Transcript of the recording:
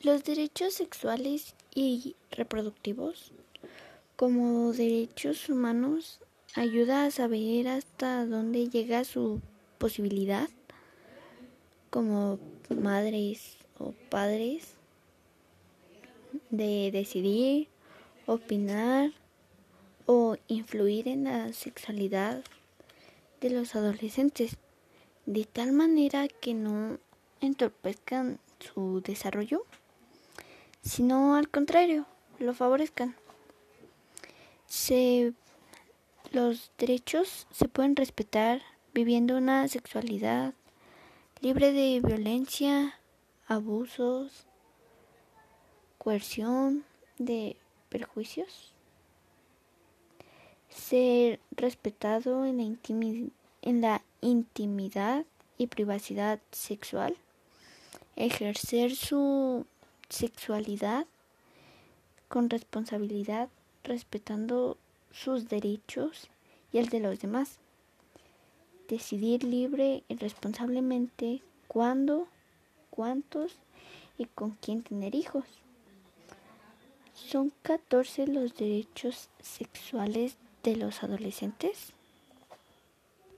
Los derechos sexuales y reproductivos como derechos humanos ayuda a saber hasta dónde llega su posibilidad como madres o padres de decidir, opinar o influir en la sexualidad de los adolescentes de tal manera que no entorpezcan su desarrollo sino al contrario, lo favorezcan. Se, los derechos se pueden respetar viviendo una sexualidad libre de violencia, abusos, coerción, de perjuicios. Ser respetado en la, en la intimidad y privacidad sexual. Ejercer su sexualidad con responsabilidad, respetando sus derechos y el de los demás. Decidir libre y responsablemente cuándo, cuántos y con quién tener hijos. Son 14 los derechos sexuales de los adolescentes.